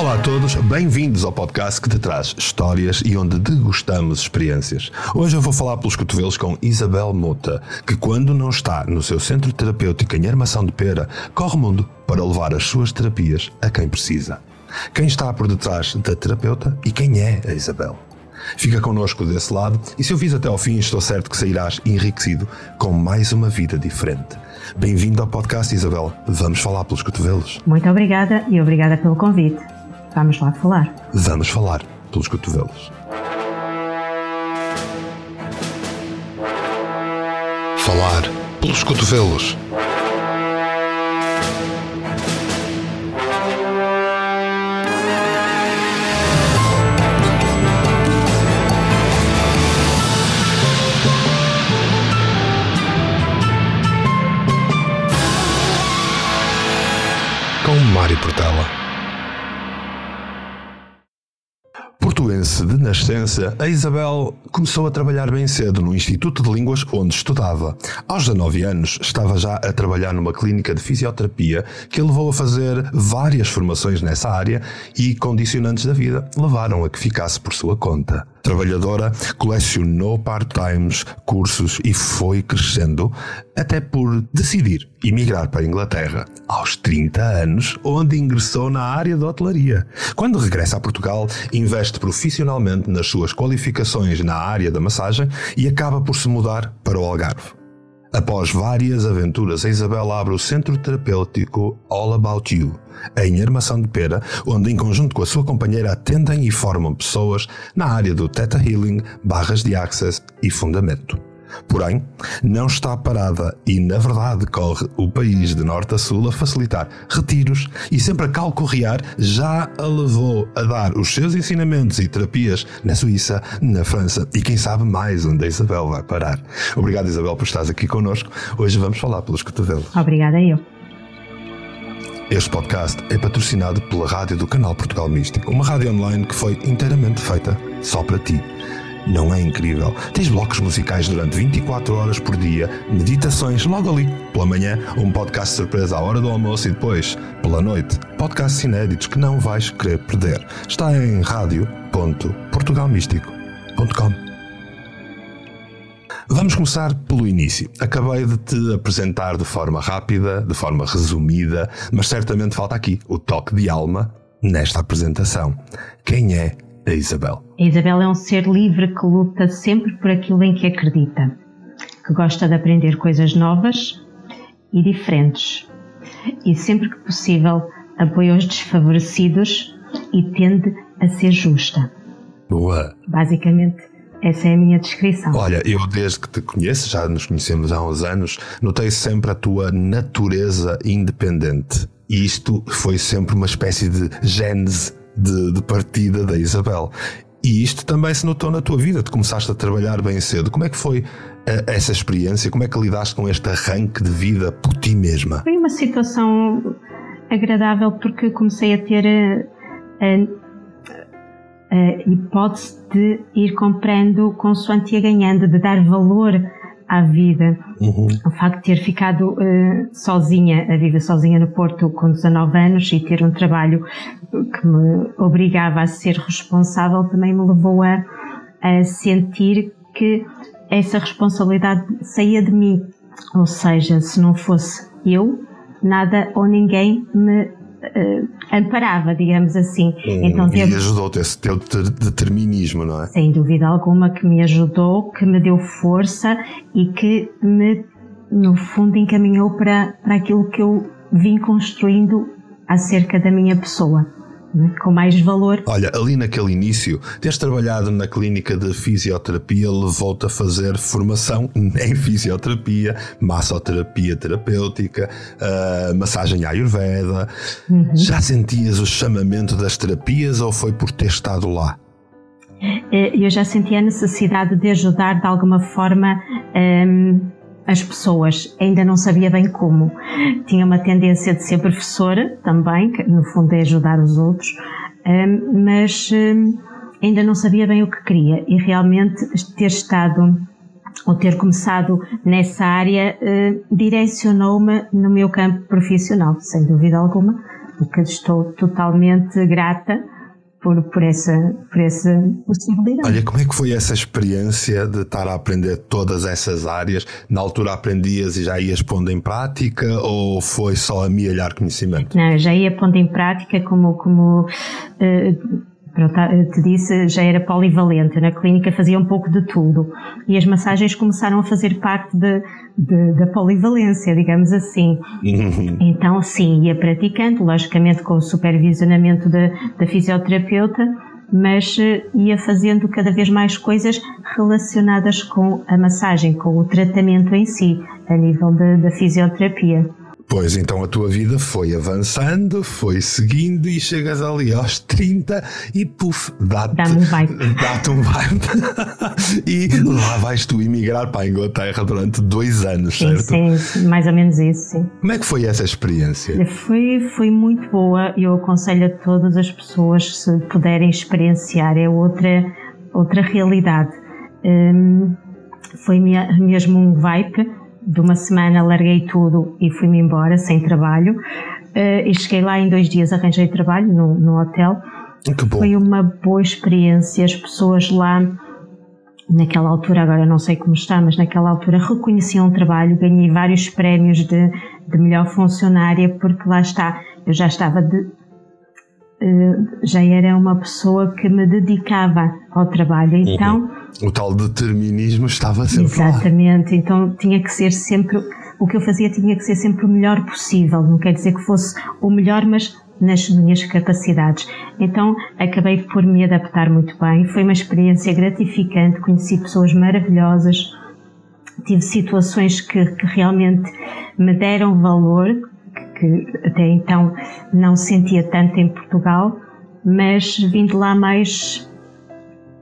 Olá a todos, bem-vindos ao podcast que te traz histórias e onde degustamos experiências. Hoje eu vou falar pelos cotovelos com Isabel Mota, que quando não está no seu centro terapêutico em Armação de Pera, corre o mundo para levar as suas terapias a quem precisa. Quem está por detrás da terapeuta e quem é a Isabel? Fica connosco desse lado e se eu fiz até ao fim, estou certo que sairás enriquecido com mais uma vida diferente. Bem-vindo ao podcast, Isabel. Vamos falar pelos cotovelos. Muito obrigada e obrigada pelo convite. Vamos lá falar. Vamos falar pelos cotovelos. Falar pelos cotovelos. Nascença, a Isabel começou a trabalhar bem cedo no Instituto de Línguas onde estudava. Aos 19 anos, estava já a trabalhar numa clínica de fisioterapia que a levou a fazer várias formações nessa área e condicionantes da vida levaram a que ficasse por sua conta trabalhadora, colecionou part-times, cursos e foi crescendo até por decidir emigrar para a Inglaterra aos 30 anos, onde ingressou na área da hotelaria. Quando regressa a Portugal, investe profissionalmente nas suas qualificações na área da massagem e acaba por se mudar para o Algarve. Após várias aventuras, a Isabel abre o centro terapêutico All About You, em Armação de Pera, onde, em conjunto com a sua companheira, atendem e formam pessoas na área do Theta Healing, barras de Access e Fundamento. Porém, não está parada e, na verdade, corre o país de norte a sul a facilitar retiros e sempre a calcorrear já a levou a dar os seus ensinamentos e terapias na Suíça, na França e quem sabe mais onde a Isabel vai parar. Obrigado, Isabel, por estares aqui connosco. Hoje vamos falar pelos cotovelos. Obrigada eu. Este podcast é patrocinado pela rádio do Canal Portugal Místico, uma rádio online que foi inteiramente feita só para ti. Não é incrível? Tens blocos musicais durante 24 horas por dia, meditações logo ali. Pela manhã, um podcast surpresa à hora do almoço e depois, pela noite, podcasts inéditos que não vais querer perder. Está em rádio.portugalmístico.com. Vamos começar pelo início. Acabei de te apresentar de forma rápida, de forma resumida, mas certamente falta aqui o toque de alma nesta apresentação. Quem é a Isabel? A Isabel é um ser livre que luta sempre por aquilo em que acredita, que gosta de aprender coisas novas e diferentes e sempre que possível apoia os desfavorecidos e tende a ser justa. Boa! Basicamente, essa é a minha descrição. Olha, eu desde que te conheço, já nos conhecemos há uns anos, notei sempre a tua natureza independente. E isto foi sempre uma espécie de gênese de, de partida da Isabel. E isto também se notou na tua vida, tu começaste a trabalhar bem cedo. Como é que foi uh, essa experiência? Como é que lidaste com este arranque de vida por ti mesma? Foi uma situação agradável porque comecei a ter a, a a hipótese de ir comprando consoante ia ganhando, de dar valor à vida. Uhum. O facto de ter ficado uh, sozinha, a viver sozinha no Porto com 19 anos e ter um trabalho que me obrigava a ser responsável também me levou a, a sentir que essa responsabilidade saía de mim. Ou seja, se não fosse eu, nada ou ninguém me uh, amparava, digamos assim. Hum, então, e teve... ajudou-te esse teu determinismo, não é? Sem dúvida alguma que me ajudou, que me deu força e que me, no fundo, encaminhou para, para aquilo que eu vim construindo acerca da minha pessoa. Com mais valor. Olha, ali naquele início, teres trabalhado na clínica de fisioterapia levou-te a fazer formação em fisioterapia, massoterapia terapêutica, uh, massagem ayurveda. Uhum. Já sentias o chamamento das terapias ou foi por ter estado lá? Eh, eu já sentia a necessidade de ajudar de alguma forma. Um, as pessoas. Ainda não sabia bem como. Tinha uma tendência de ser professora também, que no fundo é ajudar os outros, hum, mas hum, ainda não sabia bem o que queria e realmente ter estado ou ter começado nessa área hum, direcionou-me no meu campo profissional, sem dúvida alguma, o que estou totalmente grata por, por, essa, por essa possibilidade. Olha, como é que foi essa experiência de estar a aprender todas essas áreas? Na altura aprendias e já ias pondo em prática ou foi só amealhar conhecimento? Não, já ia pondo em prática como, como uh, te disse, já era polivalente. Na clínica fazia um pouco de tudo. E as massagens começaram a fazer parte de, de, da polivalência, digamos assim. Uhum. Então, sim, ia praticando, logicamente com o supervisionamento da, da fisioterapeuta, mas eh, ia fazendo cada vez mais coisas relacionadas com a massagem, com o tratamento em si, a nível da fisioterapia. Pois então a tua vida foi avançando, foi seguindo e chegas ali aos 30 e puf, dá-te dá um vibe. Dá-te um vibe. e lá vais tu emigrar para a Inglaterra durante dois anos, sim, certo? Sim, mais ou menos isso, sim. Como é que foi essa experiência? Foi, foi muito boa. Eu aconselho a todas as pessoas, se puderem experienciar, é outra, outra realidade. Hum, foi mesmo um vibe de uma semana larguei tudo e fui-me embora sem trabalho. Uh, e cheguei lá em dois dias, arranjei trabalho no, no hotel. Foi uma boa experiência. As pessoas lá, naquela altura, agora não sei como está, mas naquela altura reconheciam o trabalho. Ganhei vários prémios de, de melhor funcionária, porque lá está, eu já estava de, uh, já era uma pessoa que me dedicava ao trabalho. Uhum. Então. Uhum o tal determinismo estava sempre Exatamente, lá. então tinha que ser sempre, o que eu fazia tinha que ser sempre o melhor possível, não quer dizer que fosse o melhor, mas nas minhas capacidades. Então acabei por me adaptar muito bem, foi uma experiência gratificante, conheci pessoas maravilhosas, tive situações que, que realmente me deram valor, que, que até então não sentia tanto em Portugal, mas vim de lá mais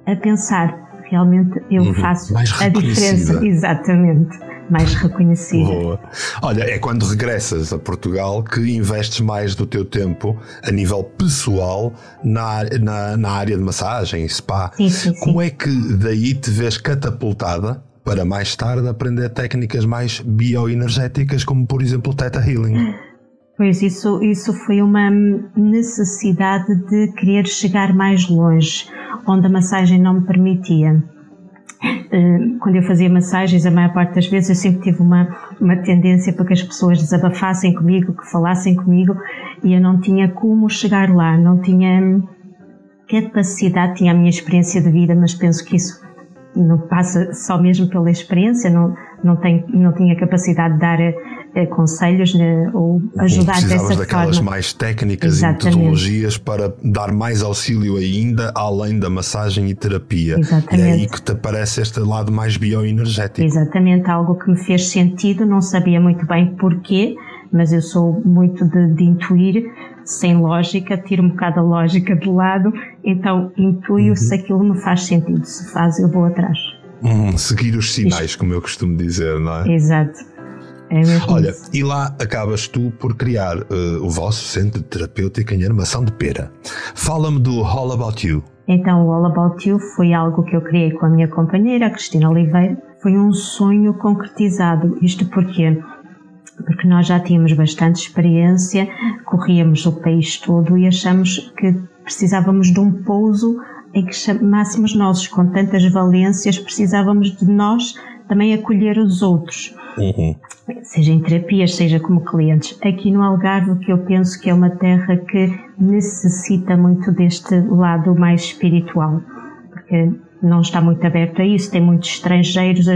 a pensar realmente eu uhum. faço a diferença. Exatamente. Mais reconhecida. Boa. Olha, é quando regressas a Portugal que investes mais do teu tempo a nível pessoal na, na, na área de massagem, spa. Sim, sim, sim. Como é que daí te vês catapultada para mais tarde aprender técnicas mais bioenergéticas, como por exemplo o Theta Healing? Pois isso, isso foi uma necessidade de querer chegar mais longe onde a massagem não me permitia. Eh, quando eu fazia massagens, a maior parte das vezes eu sempre tive uma, uma tendência para que as pessoas desabafassem comigo, que falassem comigo, e eu não tinha como chegar lá, não tinha capacidade, tinha a minha experiência de vida, mas penso que isso não passa só mesmo pela experiência, não, não, tenho, não tinha capacidade de dar eh, conselhos né, ou ajudar dessa daquelas forma. mais técnicas Exatamente. e metodologias para dar mais auxílio ainda além da massagem e terapia. Exatamente. E é aí que te aparece este lado mais bioenergético. Exatamente, algo que me fez sentido, não sabia muito bem porquê, mas eu sou muito de, de intuir, sem lógica, tiro um bocado a lógica de lado, então intuio uhum. se aquilo me faz sentido, se faz eu vou atrás. Hum, seguir os sinais, Isto. como eu costumo dizer, não é? Exato. É Olha, e lá acabas tu por criar uh, o vosso centro de terapêutica em armação de pera. Fala-me do All About You. Então, o All About You foi algo que eu criei com a minha companheira, a Cristina Oliveira. Foi um sonho concretizado. Isto porquê? Porque nós já tínhamos bastante experiência, corríamos o país todo e achamos que precisávamos de um pouso em que chamássemos nós, com tantas valências, precisávamos de nós também acolher os outros. Uhum. Seja em terapias, seja como clientes. Aqui no Algarve, que eu penso que é uma terra que necessita muito deste lado mais espiritual, porque não está muito aberto a isso, tem muitos estrangeiros,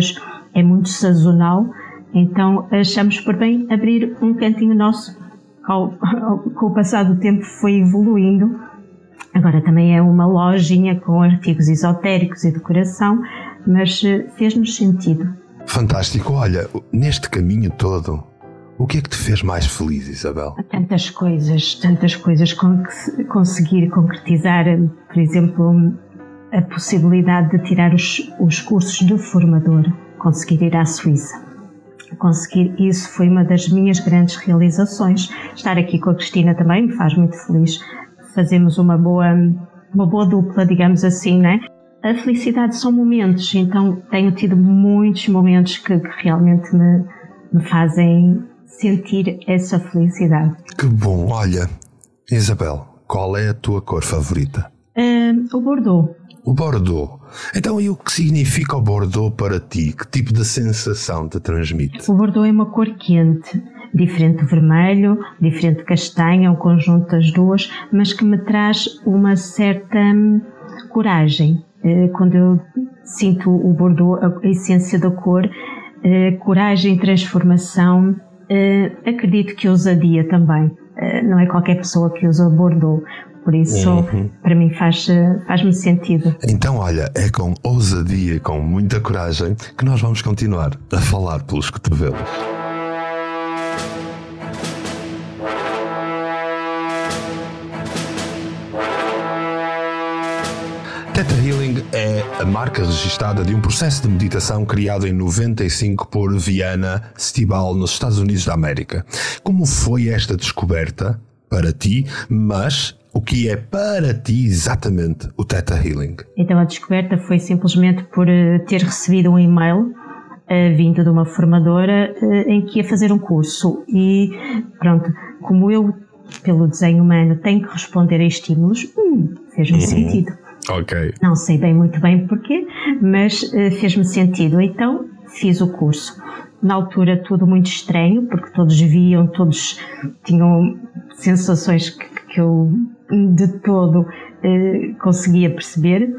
é muito sazonal, então achamos por bem abrir um cantinho nosso. Ao, ao, com o passar do tempo foi evoluindo. Agora também é uma lojinha com artigos esotéricos e decoração, mas eh, fez-nos sentido Fantástico. Olha, neste caminho todo, o que é que te fez mais feliz, Isabel? Tantas coisas, tantas coisas. Conseguir concretizar, por exemplo, a possibilidade de tirar os, os cursos de formador, conseguir ir à Suíça. Conseguir isso foi uma das minhas grandes realizações. Estar aqui com a Cristina também me faz muito feliz. Fazemos uma boa, uma boa dupla, digamos assim, né? a felicidade são momentos, então tenho tido muitos momentos que, que realmente me, me fazem sentir essa felicidade. Que bom, olha, Isabel, qual é a tua cor favorita? Uh, o Bordeaux. O Bordeaux. Então, e o que significa o Bordeaux para ti? Que tipo de sensação te transmite? O Bordeaux é uma cor quente, diferente vermelho, diferente castanho, um conjunto das duas, mas que me traz uma certa hum, coragem. Uh, quando eu sinto o Bordeaux, a essência da cor, uh, coragem, transformação, uh, acredito que ousadia também. Não é qualquer pessoa que usa Bordeaux. Por isso, uhum. para mim, faz, faz-me sentido. Então, olha, é com ousadia, com muita coragem, que nós vamos continuar a falar pelos cotovelos. Theta Healing é a marca registrada de um processo de meditação criado em 95 por Viana Stibal nos Estados Unidos da América. Como foi esta descoberta para ti, mas o que é para ti exatamente o Theta Healing? Então a descoberta foi simplesmente por eh, ter recebido um e-mail uh, vindo de uma formadora uh, em que ia fazer um curso e pronto, como eu pelo desenho humano tenho que responder a estímulos, hum, fez-me uhum. sentido. Ok. Não sei bem muito bem porquê, mas uh, fez-me sentido. Então fiz o curso. Na altura tudo muito estranho, porque todos viam, todos tinham sensações que, que eu de todo uh, conseguia perceber.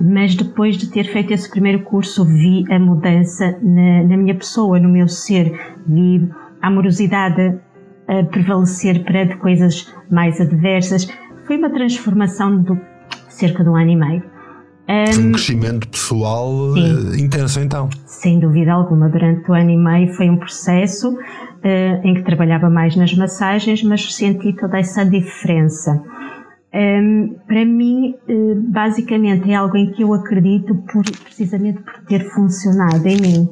Mas depois de ter feito esse primeiro curso, vi a mudança na, na minha pessoa, no meu ser, vi a amorosidade a prevalecer perante coisas mais adversas. Foi uma transformação do cerca de um ano e meio. Um, um crescimento pessoal sim, eh, intenso, então. Sem dúvida alguma. Durante o ano e meio foi um processo uh, em que trabalhava mais nas massagens, mas senti toda essa diferença. Um, para mim, uh, basicamente, é algo em que eu acredito por, precisamente por ter funcionado em mim.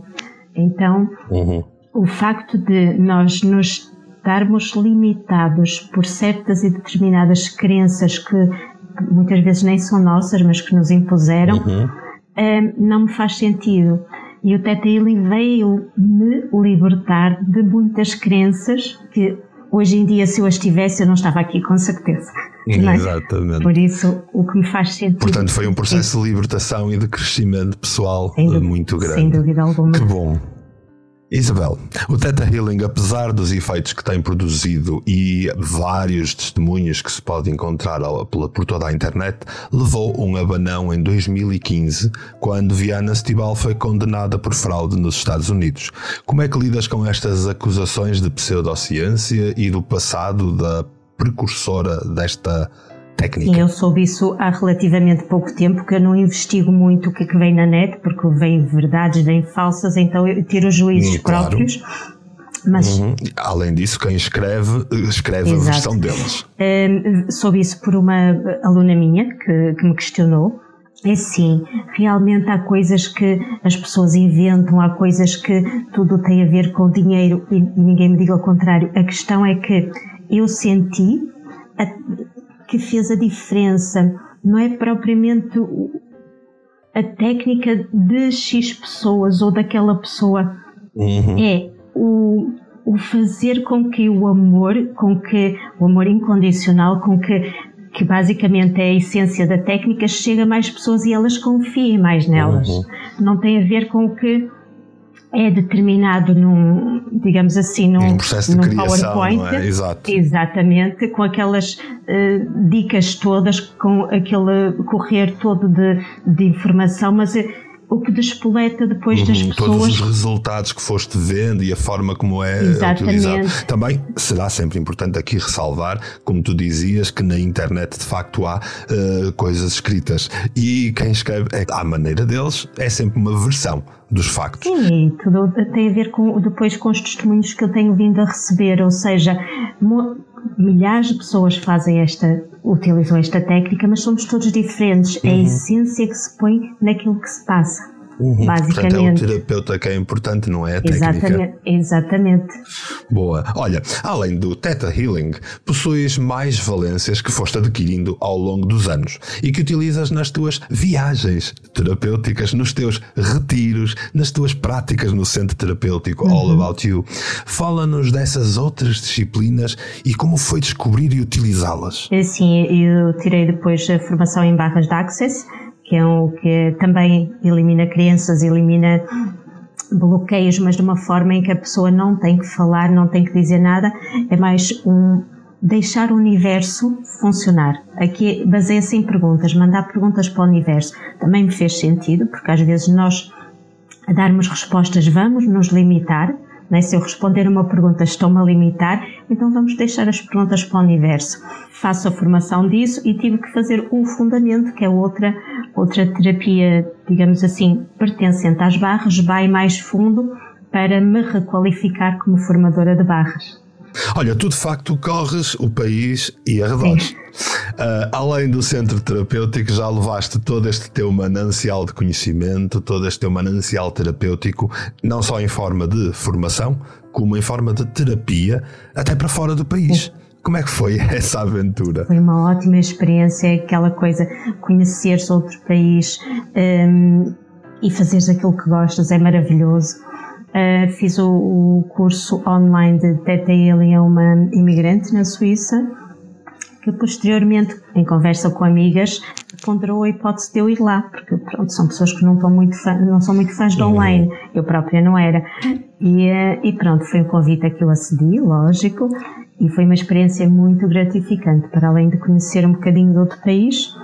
Então, uhum. o facto de nós nos estarmos limitados por certas e determinadas crenças que muitas vezes nem são nossas, mas que nos impuseram, uhum. Eh, não me faz sentido. E o Teta Healing veio me libertar de muitas crenças que hoje em dia, se eu as tivesse, eu não estava aqui com certeza. É? Exatamente. Por isso, o que me faz sentido. Portanto, foi um processo de libertação e de crescimento pessoal muito grande. Sem dúvida alguma. Que bom. Isabel, o Theta Healing, apesar dos efeitos que tem produzido e vários testemunhos que se pode encontrar por toda a internet, levou um abanão em 2015, quando Viana Stibal foi condenada por fraude nos Estados Unidos. Como é que lidas com estas acusações de pseudociência e do passado da precursora desta técnica. Eu soube isso há relativamente pouco tempo, que eu não investigo muito o que é que vem na net, porque vem verdades, vem falsas, então eu tiro os juízes hum, claro. próprios. Mas, uhum. Além disso, quem escreve, escreve Exato. a versão deles. Um, soube isso por uma aluna minha que, que me questionou. É sim, realmente há coisas que as pessoas inventam, há coisas que tudo tem a ver com dinheiro e, e ninguém me diga o contrário. A questão é que eu senti, que fez a diferença. Não é propriamente a técnica de X pessoas ou daquela pessoa. Uhum. É o, o fazer com que o amor, com que o amor incondicional, com que, que basicamente é a essência da técnica, chegue a mais pessoas e elas confiem mais nelas. Uhum. Não tem a ver com o que é determinado num, digamos assim, num, um processo de num criação, PowerPoint. É? Exato. Exatamente, com aquelas uh, dicas todas, com aquele correr todo de, de informação, mas uh, o que despoleta depois uhum, das pessoas. Todos os resultados que foste vendo e a forma como é Exatamente. utilizado. Também será sempre importante aqui ressalvar, como tu dizias, que na internet de facto há uh, coisas escritas e quem escreve é à maneira deles, é sempre uma versão dos factos. Sim, tudo tem a ver com depois com os testemunhos que eu tenho vindo a receber, ou seja, milhares de pessoas fazem esta, utilizam esta técnica, mas somos todos diferentes. Uhum. É a uhum. essência que se põe naquilo que se passa. Uhum. Basicamente. Portanto, é o terapeuta que é importante, não é a técnica. Exatamente. Exatamente. Boa. Olha, além do Theta Healing, possuis mais valências que foste adquirindo ao longo dos anos e que utilizas nas tuas viagens terapêuticas, nos teus retiros, nas tuas práticas no centro terapêutico uhum. All About You. Fala-nos dessas outras disciplinas e como foi descobrir e utilizá-las. É sim, eu tirei depois a formação em barras de Access que é um que também elimina crianças, elimina bloqueios, mas de uma forma em que a pessoa não tem que falar, não tem que dizer nada, é mais um deixar o universo funcionar. Aqui baseia-se em perguntas, mandar perguntas para o universo. Também me fez sentido, porque às vezes nós a darmos respostas vamos nos limitar, né? Se eu responder uma pergunta estou-me a limitar, então vamos deixar as perguntas para o universo. Faço a formação disso e tive que fazer o fundamento, que é outra, outra terapia, digamos assim, pertencente às barras, vai mais fundo para me requalificar como formadora de barras. Olha, tu de facto corres o país e arredores. Uh, além do centro terapêutico, já levaste todo este teu manancial de conhecimento, todo este teu manancial terapêutico, não só em forma de formação, como em forma de terapia, até para fora do país. Como é que foi essa aventura? Foi uma ótima experiência, aquela coisa, conheceres outro país um, e fazeres aquilo que gostas é maravilhoso. Uh, fiz o, o, curso online de Teta a uma imigrante na Suíça, que posteriormente, em conversa com amigas, ponderou a hipótese de eu ir lá, porque pronto, são pessoas que não, estão muito fã, não são muito fãs de uhum. online, eu própria não era. E, uh, e pronto, foi um convite a que eu acedi, lógico, e foi uma experiência muito gratificante, para além de conhecer um bocadinho de outro país,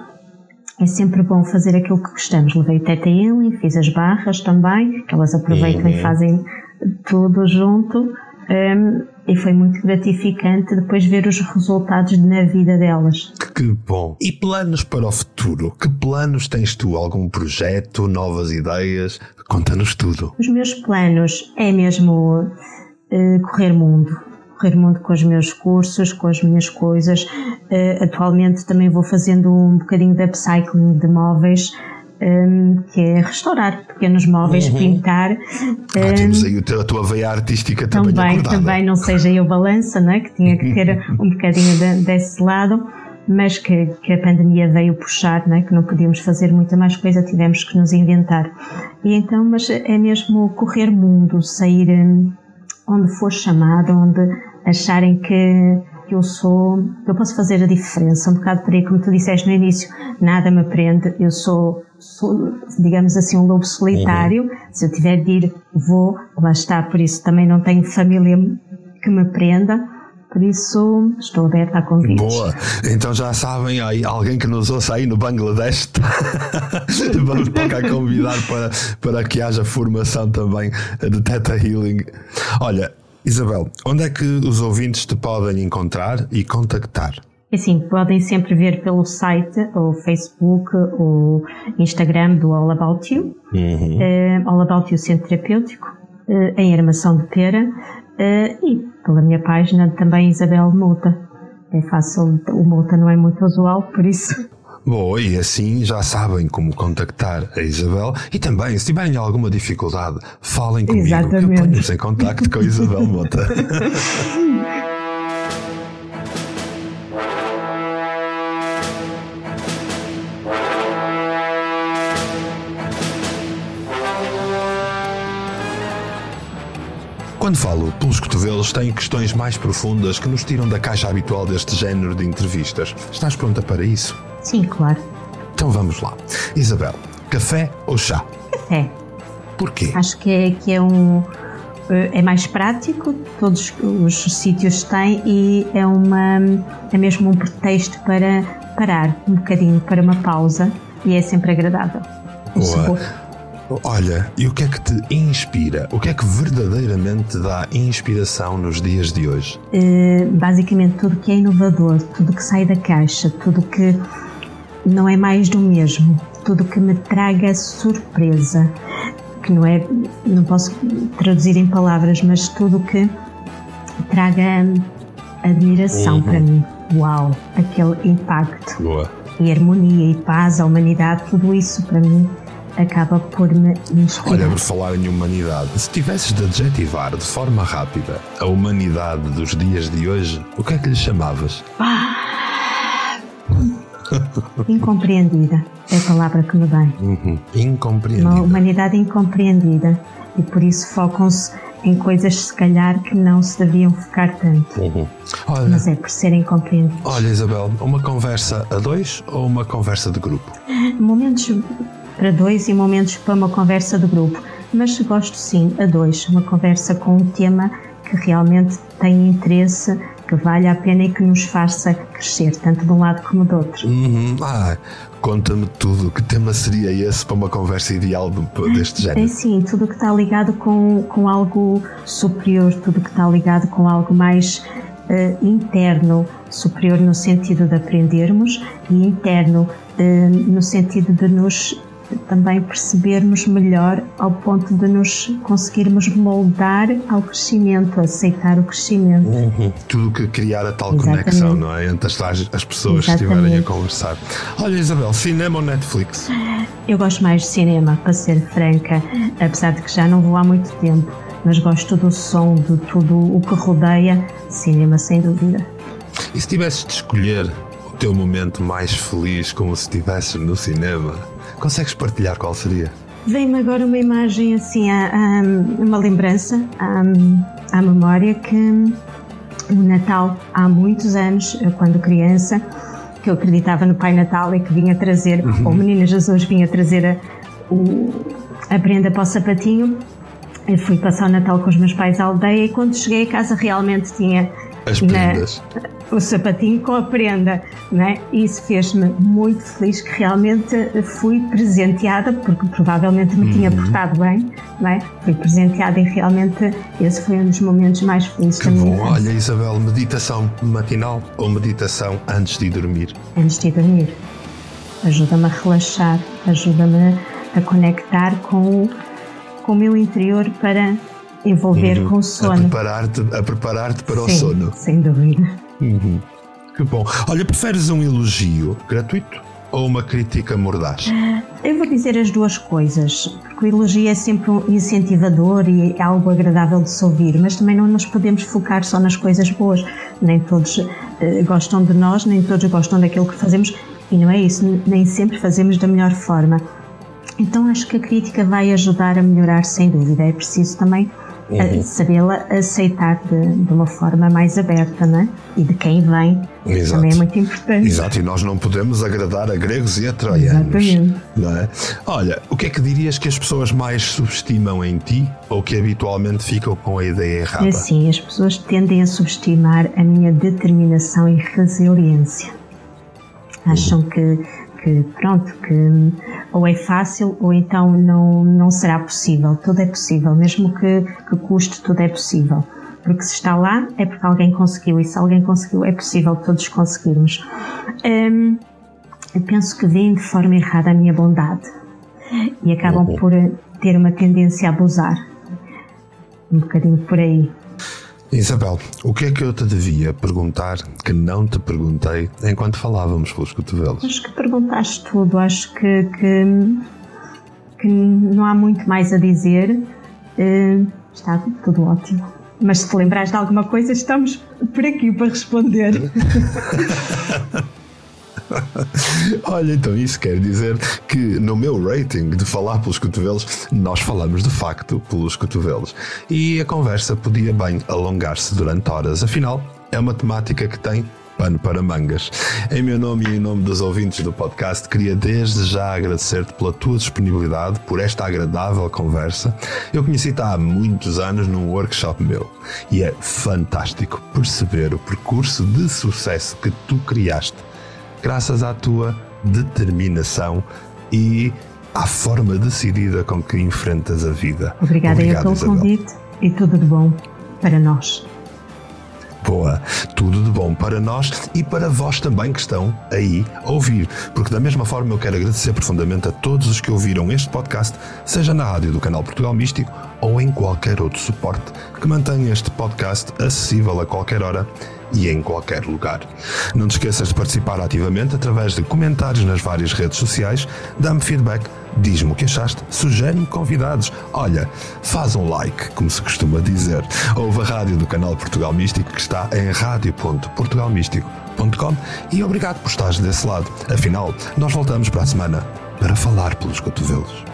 é sempre bom fazer aquilo que gostamos. Levei Teta Healing, fiz as barras também, que elas aproveitam uhum. e fazem tudo junto. Um, e foi muito gratificante depois ver os resultados na vida delas. Que bom! E planos para o futuro? Que planos tens tu? Algum projeto, novas ideias? Conta-nos tudo. Os meus planos é mesmo uh, correr mundo correr mundo com os meus cursos, com as minhas coisas. Uh, atualmente também vou fazendo um bocadinho de upcycling de móveis. Um, ehm, que é restaurar pequenos móveis, uhum. pintar. Ah, temos aí a tua veia artística também. Também, acordada. também, não seja eu balança, né? que tinha que ter um bocadinho de, desse lado, mas que, que, a pandemia veio puxar, né? que não podíamos fazer muita mais coisa, tivemos que nos inventar. E então, mas é mesmo correr mundo, sair hum, onde for chamado, onde acharem que, que eu sou, que eu posso fazer a diferença, um bocado por aí, como tu disseste no início, nada me prende, eu sou, sou digamos assim, um lobo solitário, uhum. se eu tiver de ir, vou, lá está, por isso também não tenho família que me prenda, por isso, estou aberta a convites. Boa. Então já sabem, aí alguém que nos ouça aí no Bangladesh, vamos tocar convidar para, para que haja formação também de Theta Healing. Olha, Isabel, onde é que os ouvintes te podem encontrar e contactar? É assim, podem sempre ver pelo site, ou Facebook, ou Instagram do All About You, uhum. uh, All About You Centro Terapêutico, uh, em Armação de Pera, uh, e pela minha página também Isabel Mouta. É fácil, o Mouta não é muito usual, por isso Bom, e assim já sabem como contactar a Isabel e também, se tiverem alguma dificuldade, falem comigo Exatamente. que eu ponho-vos em contacto com a Isabel Mota. Quando falo pelos cotovelos, tenho questões mais profundas que nos tiram da caixa habitual deste género de entrevistas. Estás pronta para isso? Sim, claro. Então vamos lá. Isabel, café ou chá? Café. Porquê? Acho que é, que é um é mais prático, todos os sítios têm e é uma é mesmo um pretexto para parar um bocadinho para uma pausa e é sempre agradável. Boa. Olha, e o que é que te inspira? O que é que verdadeiramente dá inspiração nos dias de hoje? Uh, basicamente tudo que é inovador, tudo que sai da caixa, tudo que não é mais do mesmo. Tudo que me traga surpresa, que não é, não posso traduzir em palavras, mas tudo que traga admiração uhum. para mim. Uau, aquele impacto. Boa. E harmonia e paz, a humanidade, tudo isso para mim acaba por me inspirar. Olha, por falar em humanidade, se tivesses de adjetivar de forma rápida a humanidade dos dias de hoje, o que é que lhe chamavas? Ah, incompreendida é a palavra que me vem. Uhum. Incompreendida. Uma humanidade incompreendida e por isso focam-se em coisas se calhar que não se deviam focar tanto. Uhum. Olha, Mas é por serem compreendidos. olha, Isabel, uma conversa a dois ou uma conversa de grupo? Momentos para dois e momentos para uma conversa de grupo. Mas gosto sim a dois, uma conversa com um tema que realmente tem interesse, que vale a pena e que nos faça crescer, tanto de um lado como do outro. Uhum. Ah, conta-me tudo. Que tema seria esse para uma conversa ideal deste É género? sim, tudo que está ligado com, com algo superior, tudo que está ligado com algo mais eh, interno, superior no sentido de aprendermos e interno eh, no sentido de nos também percebermos melhor ao ponto de nos conseguirmos moldar ao crescimento, aceitar o crescimento. Uhum. Tudo que criar a tal Exatamente. conexão, não é? Entre as, as pessoas que estiverem a Exatamente. conversar. Olha, Isabel, cinema ou Netflix? Eu gosto mais de cinema, para ser franca, apesar de que já não vou há muito tempo, mas gosto do som, de tudo o que rodeia cinema, sem dúvida. E se tivesses de escolher o teu momento mais feliz como se estivesses no cinema, consegues partilhar qual seria? Vem-me agora uma imagem assim, uma lembrança à, memória que no Natal, há muitos anos, eu, quando criança, que eu acreditava no Pai Natal e que vinha trazer, ou o Menino Jesus vinha trazer a, o- a prenda para o sapatinho. Eu fui passar o Natal com os meus pais à aldeia e quando cheguei a casa realmente tinha As na- prendas. o sapatinho com a prenda, é? E isso fez-me muito feliz que realmente fui presenteada, porque provavelmente me tinha portado bem, não é? Fui presenteada e realmente esse foi um dos momentos mais felizes Que da minha bom. infância, Olha, Isabel, meditação matinal ou meditação antes de dormir? antes de dormir. Ajuda-me a relaxar, ajuda-me a conectar com o, com o meu interior para envolver com o A sono. preparar-te a preparar-te para o Sim, sono. sem dúvida. Uhum. Que bom. Olha, preferes um elogio gratuito ou uma crítica mordaz? Eu vou dizer as duas coisas, porque o elogio é sempre um incentivador e é algo agradável de se ouvir, mas também não nos podemos focar só nas coisas boas. Nem todos eh, gostam de nós, nem todos gostam daquilo que fazemos, e não é isso, nem sempre fazemos da melhor forma. Então acho que a crítica vai ajudar a melhorar, sem dúvida. É preciso também eh, sabê-la aceitar de, de uma forma mais aberta, não é? E de quem vem Exato. também é muito importante. Exato, e nós não podemos agradar a gregos e a troianos. Exatamente. Não é? Olha, o que é que dirias que as pessoas mais subestimam em ti ou que habitualmente ficam com a ideia errada? É assim, as pessoas tendem a subestimar a minha determinação e resiliência. Acham que, que pronto, que ou é fácil ou então não, não será possível. Tudo é possível, mesmo que, que custe, tudo é possível. Porque se está lá é porque alguém conseguiu e se alguém conseguiu é possível todos conseguirmos. Hum, eu penso que veem de forma errada a minha bondade e acabam Uhum. por ter uma tendência a abusar. Um bocadinho por aí. Isabel, o que é que eu te devia perguntar que não te perguntei enquanto falávamos pelos cotovelos? Acho que perguntaste tudo, acho que, que, que não há muito mais a dizer. Eh, está tudo ótimo. Mas se te lembrares de alguma coisa, estamos por aqui para responder. Olha, então isso quer dizer que no meu rating de falar pelos cotovelos, nós falamos de facto pelos cotovelos. E a conversa podia bem alongar-se durante horas, afinal, é uma temática que tem pano para mangas. Em meu nome e em nome dos ouvintes do podcast, queria desde já agradecer-te pela tua disponibilidade, por esta agradável conversa. Eu conheci-te há muitos anos num workshop meu e é fantástico perceber o percurso de sucesso que tu criaste graças à tua determinação e à forma decidida com que enfrentas a vida. Obrigada eu Obrigado, pelo Isabel. convite e tudo de bom para nós. Boa, tudo de bom para nós e para vós também que estão aí a ouvir, porque da mesma forma eu quero agradecer profundamente a todos os que ouviram este podcast, seja na rádio do canal Portugal Místico ou em qualquer outro suporte que mantenha este podcast acessível a qualquer hora e em qualquer lugar. Não te esqueças de participar ativamente através de comentários nas várias redes sociais, dá-me feedback, diz-me o que achaste, sugere-me convidados. Olha, faz um like, como se costuma dizer. Ouve a rádio do canal Portugal Místico que está em rádio.portugalmístico.com e obrigado por estares desse lado. Afinal, nós voltamos para a semana para falar pelos cotovelos.